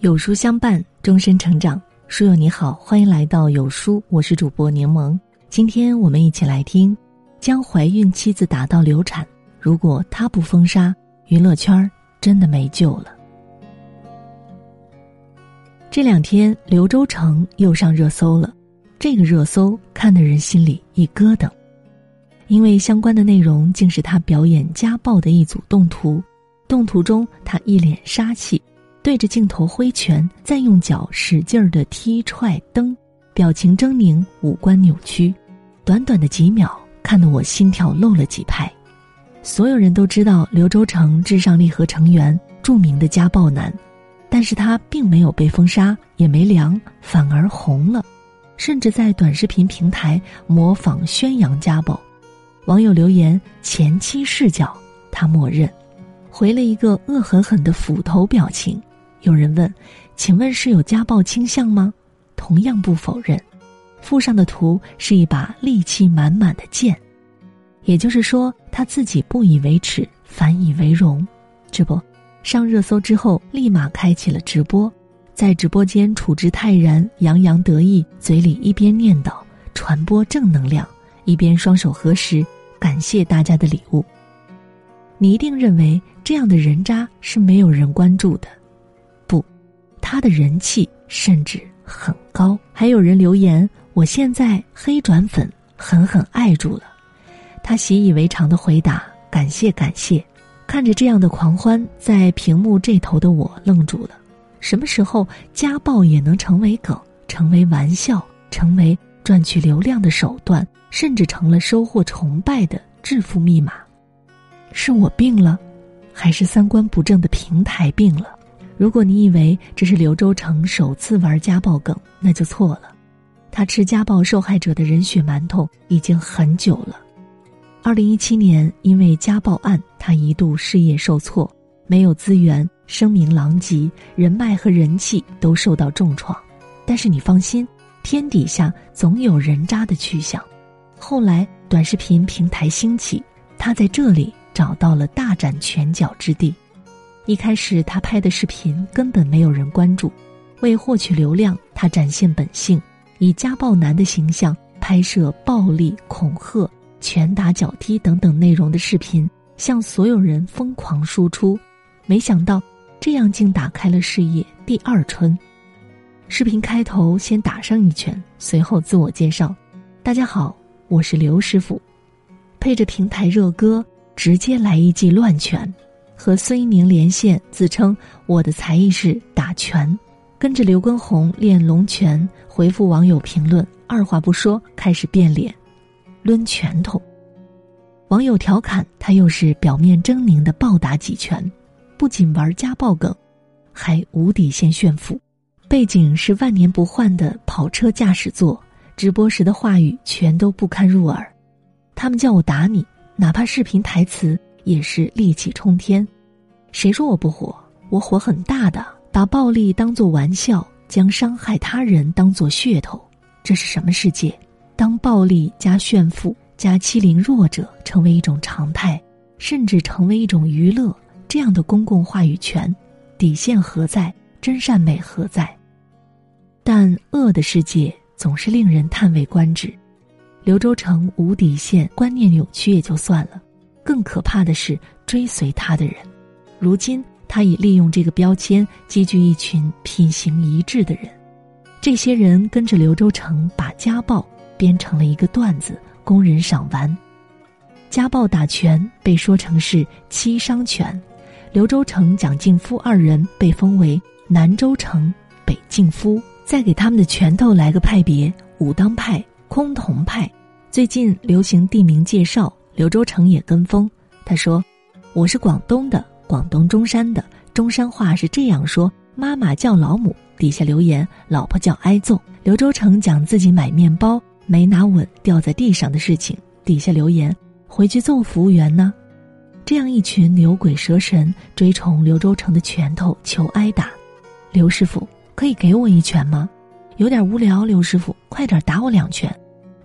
有书相伴，终身成长。书友你好，欢迎来到有书，我是主播柠檬。今天我们一起来听：将怀孕妻子打到流产，如果他不封杀，娱乐圈真的没救了。这两天，刘洲成又上热搜了。这个热搜看得人心里一咯噔，因为相关的内容竟是他表演家暴的一组动图。动图中，他一脸杀气。对着镜头挥拳，再用脚使劲儿的踢踹蹬，表情狰狞，五官扭曲。短短的几秒，看得我心跳漏了几拍。所有人都知道刘洲成，至上励合成员，著名的家暴男，但是他并没有被封杀，也没凉，反而红了，甚至在短视频平台模仿宣扬家暴。网友留言：“前妻视角，他默认。”回了一个恶狠狠的斧头表情。有人问：“请问是有家暴倾向吗？”同样不否认。附上的图是一把戾气满满的剑，也就是说他自己不以为耻，反以为荣。这不，上热搜之后，立马开启了直播，在直播间处之泰然，洋洋得意，嘴里一边念叨传播正能量，一边双手合十，感谢大家的礼物。你一定认为这样的人渣是没有人关注的。他的人气甚至很高，还有人留言：“我现在黑转粉，狠狠爱住了。”他习以为常的回答：“感谢感谢。”看着这样的狂欢，在屏幕这头的我愣住了。什么时候家暴也能成为梗，成为玩笑，成为赚取流量的手段，甚至成了收获崇拜的致富密码？是我病了，还是三观不正的平台病了？如果你以为这是刘洲成首次玩家暴梗，那就错了。他吃家暴受害者的人血馒头已经很久了。二零一七年，因为家暴案，他一度事业受挫，没有资源，声名狼藉，人脉和人气都受到重创。但是你放心，天底下总有人渣的去向。后来短视频平台兴起，他在这里找到了大展拳脚之地。一开始，他拍的视频根本没有人关注。为获取流量，他展现本性，以家暴男的形象拍摄暴力、恐吓、拳打脚踢等等内容的视频，向所有人疯狂输出。没想到，这样竟打开了事业第二春。视频开头先打上一拳，随后自我介绍：“大家好，我是刘师傅。”配着平台热歌，直接来一记乱拳。和孙一宁连线，自称我的才艺是打拳，跟着刘畊宏练龙拳，回复网友评论，二话不说开始变脸，抡拳头。网友调侃他又是表面狰狞的暴打几拳，不仅玩家暴梗，还无底线炫富。背景是万年不换的跑车驾驶座，直播时的话语全都不堪入耳。他们叫我打你，哪怕视频台词。也是戾气冲天，谁说我不火？我火很大的，把暴力当作玩笑，将伤害他人当作噱头，这是什么世界？当暴力加炫富加欺凌弱者成为一种常态，甚至成为一种娱乐，这样的公共话语权，底线何在？真善美何在？但恶的世界总是令人叹为观止。刘洲成无底线，观念扭曲也就算了。更可怕的是追随他的人，如今他已利用这个标签积聚一群品行一致的人，这些人跟着刘洲成把家暴编成了一个段子供人赏玩。家暴打拳被说成是七伤拳，刘洲成、蒋劲夫二人被封为南周成、北劲夫，再给他们的拳头来个派别：武当派、崆峒派。最近流行地名介绍。刘洲成也跟风，他说：“我是广东的，广东中山的，中山话是这样说。妈妈叫老母。”底下留言：“老婆叫挨揍。”刘洲成讲自己买面包没拿稳掉在地上的事情，底下留言：“回去揍服务员呢。”这样一群牛鬼蛇神追崇刘洲成的拳头求挨打，刘师傅可以给我一拳吗？有点无聊，刘师傅快点打我两拳，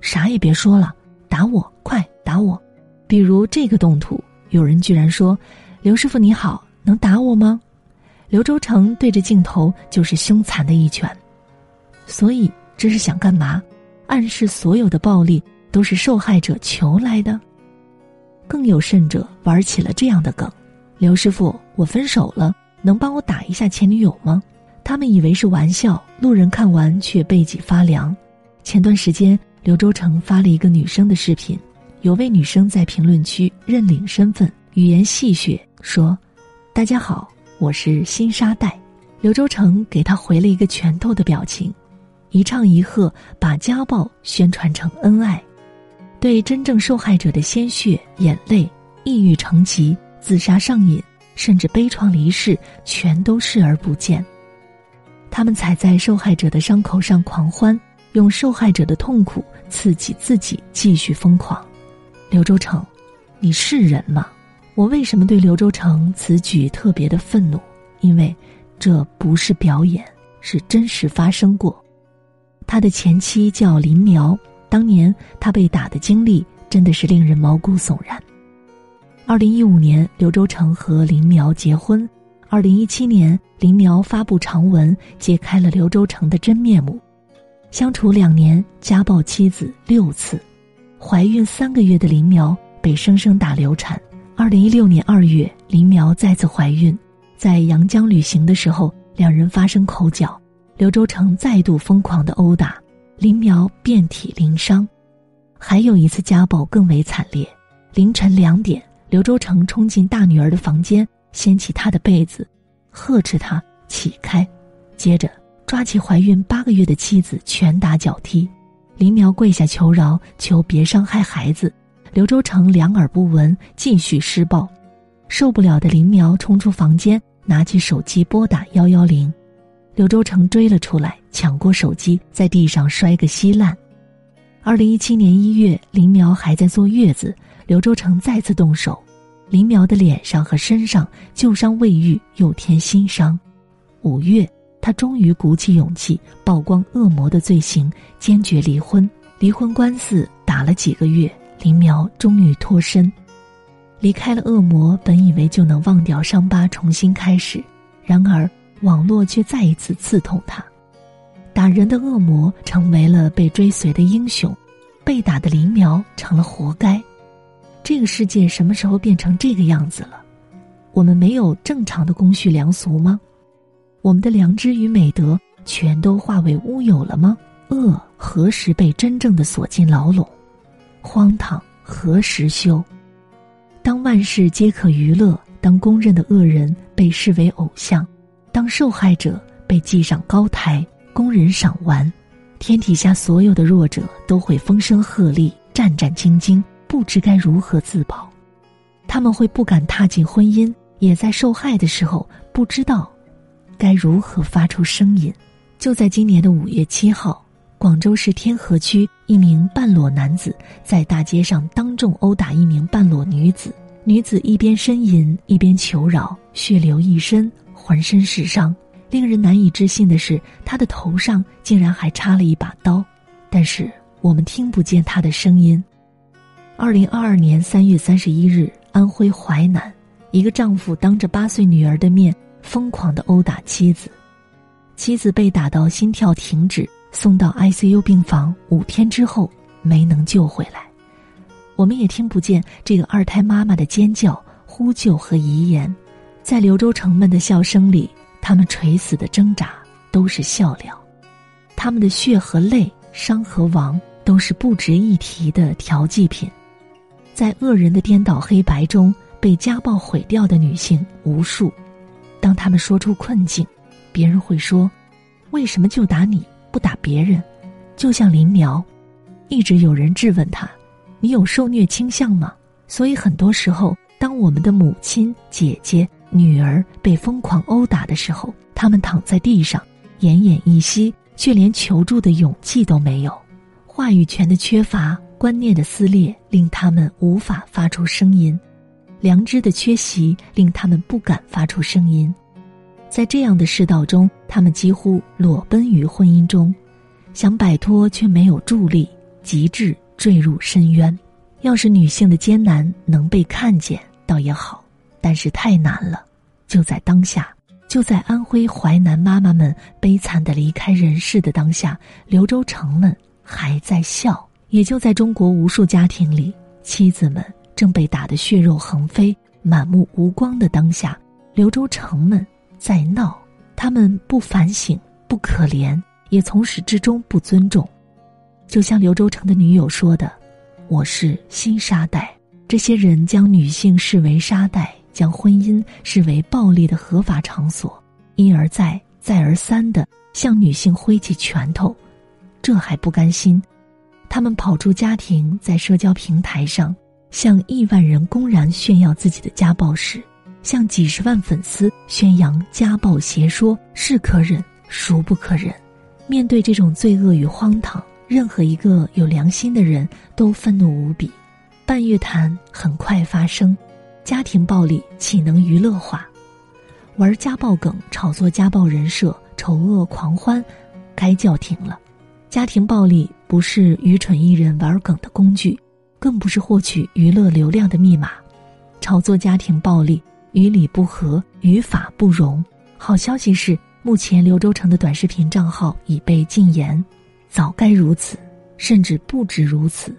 啥也别说了，打我，快打我！比如这个动图，有人居然说：“刘师傅你好，能打我吗？”刘周成对着镜头就是凶残的一拳。所以这是想干嘛？暗示所有的暴力都是受害者求来的。更有甚者，玩起了这样的梗：“刘师傅，我分手了，能帮我打一下前女友吗？”他们以为是玩笑，路人看完却背脊发凉。前段时间，刘周成发了一个女生的视频，有位女生在评论区认领身份，语言戏谑说：“大家好，我是新沙袋。”刘周成给她回了一个拳头的表情，一唱一和，把家暴宣传成恩爱。对真正受害者的鲜血、眼泪、抑郁成疾、自杀上瘾，甚至悲怆离世，全都视而不见。他们踩在受害者的伤口上狂欢，用受害者的痛苦刺激自己继续疯狂。刘周成，你是人吗？我为什么对刘周成此举特别的愤怒？因为这不是表演，是真实发生过。他的前妻叫林苗。当年他被打的经历真的是令人毛骨悚然。二零一五年，刘周成和林苗结婚。二零一七年，林苗发布长文，揭开了刘周成的真面目。相处两年，家暴妻子六次，怀孕三个月的林苗被生生打流产。二零一六年二月，林苗再次怀孕，在阳江旅行的时候，两人发生口角，刘周成再度疯狂的殴打。林苗遍体鳞伤，还有一次家暴更为惨烈。凌晨两点，刘周成冲进大女儿的房间，掀起她的被子，呵斥她起开，接着抓起怀孕八个月的妻子拳打脚踢。林苗跪下求饶，求别伤害孩子。刘周成两耳不闻，继续施暴。受不了的林苗冲出房间，拿起手机拨打幺幺零。刘周成追了出来，抢过手机，在地上摔个稀烂。二零一七年一月，林苗还在坐月子，刘周成再次动手，林苗的脸上和身上旧伤未愈，又添新伤。五月，他终于鼓起勇气曝光恶魔的罪行，坚决离婚。离婚官司打了几个月，林苗终于脱身，离开了恶魔。本以为就能忘掉伤疤，重新开始，然而。网络却再一次刺痛他，打人的恶魔成为了被追随的英雄，被打的林苗成了活该。这个世界什么时候变成这个样子了？我们没有正常的公序良俗吗？我们的良知与美德全都化为乌有了吗？恶何时被真正的锁进牢笼？荒唐何时休？当万事皆可娱乐，当公认的恶人被视为偶像。当受害者被记上高台，供人赏玩，天底下所有的弱者都会风声鹤唳、战战兢兢，不知该如何自保。他们会不敢踏进婚姻，也在受害的时候不知道该如何发出声音。就在今年的五月七号，广州市天河区一名半裸男子在大街上当众殴打一名半裸女子，女子一边呻吟一边求饶，血流一身。浑身是伤，令人难以置信的是，她的头上竟然还插了一把刀，但是我们听不见他的声音。二零二二年三月三十一日，安徽淮南，一个丈夫当着八岁女儿的面疯狂的殴打妻子，妻子被打到心跳停止，送到 ICU 病房，五天之后没能救回来。我们也听不见这个二胎妈妈的尖叫、呼救和遗言。在刘州城们的笑声里，他们垂死的挣扎都是笑料，他们的血和泪、伤和亡都是不值一提的调剂品。在恶人的颠倒黑白中，被家暴毁掉的女性无数。当他们说出困境，别人会说：“为什么就打你不打别人？”就像林苗，一直有人质问他：“你有受虐倾向吗？”所以很多时候，当我们的母亲、姐姐。女儿被疯狂殴打的时候，他们躺在地上，奄奄一息，却连求助的勇气都没有。话语权的缺乏，观念的撕裂，令他们无法发出声音；良知的缺席，令他们不敢发出声音。在这样的世道中，他们几乎裸奔于婚姻中，想摆脱却没有助力，极致坠入深渊。要是女性的艰难能被看见，倒也好。但是太难了，就在当下，就在安徽淮南妈妈们悲惨的离开人世的当下，刘州城们还在笑；也就在中国无数家庭里，妻子们正被打得血肉横飞、满目无光的当下，刘州城们在闹。他们不反省，不可怜，也从始至终不尊重。就像刘州成的女友说的：“我是新沙袋。”这些人将女性视为沙袋，将婚姻视为暴力的合法场所，一而再、再而三的向女性挥起拳头。这还不甘心，他们跑出家庭，在社交平台上向亿万人公然炫耀自己的家暴史，向几十万粉丝宣扬家暴邪说，是可忍，孰不可忍？面对这种罪恶与荒唐。任何一个有良心的人都愤怒无比，半月谈很快发生，家庭暴力岂能娱乐化？玩家暴梗、炒作家暴人设、丑恶狂欢，该叫停了。家庭暴力不是愚蠢艺人玩梗的工具，更不是获取娱乐流量的密码。炒作家庭暴力与理不合，与法不容。好消息是，目前刘州城的短视频账号已被禁言。早该如此，甚至不止如此。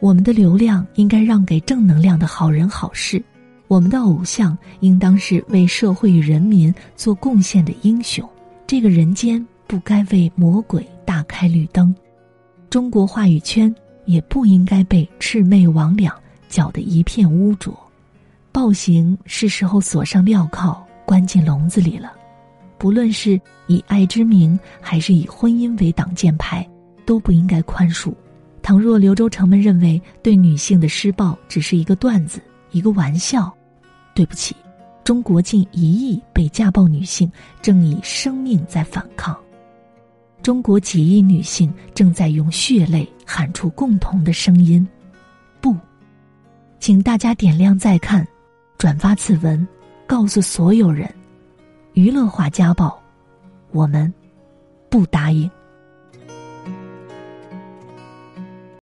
我们的流量应该让给正能量的好人好事，我们的偶像应当是为社会与人民做贡献的英雄。这个人间不该为魔鬼大开绿灯，中国话语圈也不应该被魑魅魍魉搅得一片污浊。暴行是时候锁上镣铐，关进笼子里了。不论是以爱之名，还是以婚姻为挡箭牌，都不应该宽恕。倘若刘州城们认为对女性的施暴只是一个段子、一个玩笑，对不起，中国近一亿被家暴女性正以生命在反抗，中国几亿女性正在用血泪喊出共同的声音。不，请大家点亮再看，转发此文，告诉所有人。娱乐化家暴，我们不答应。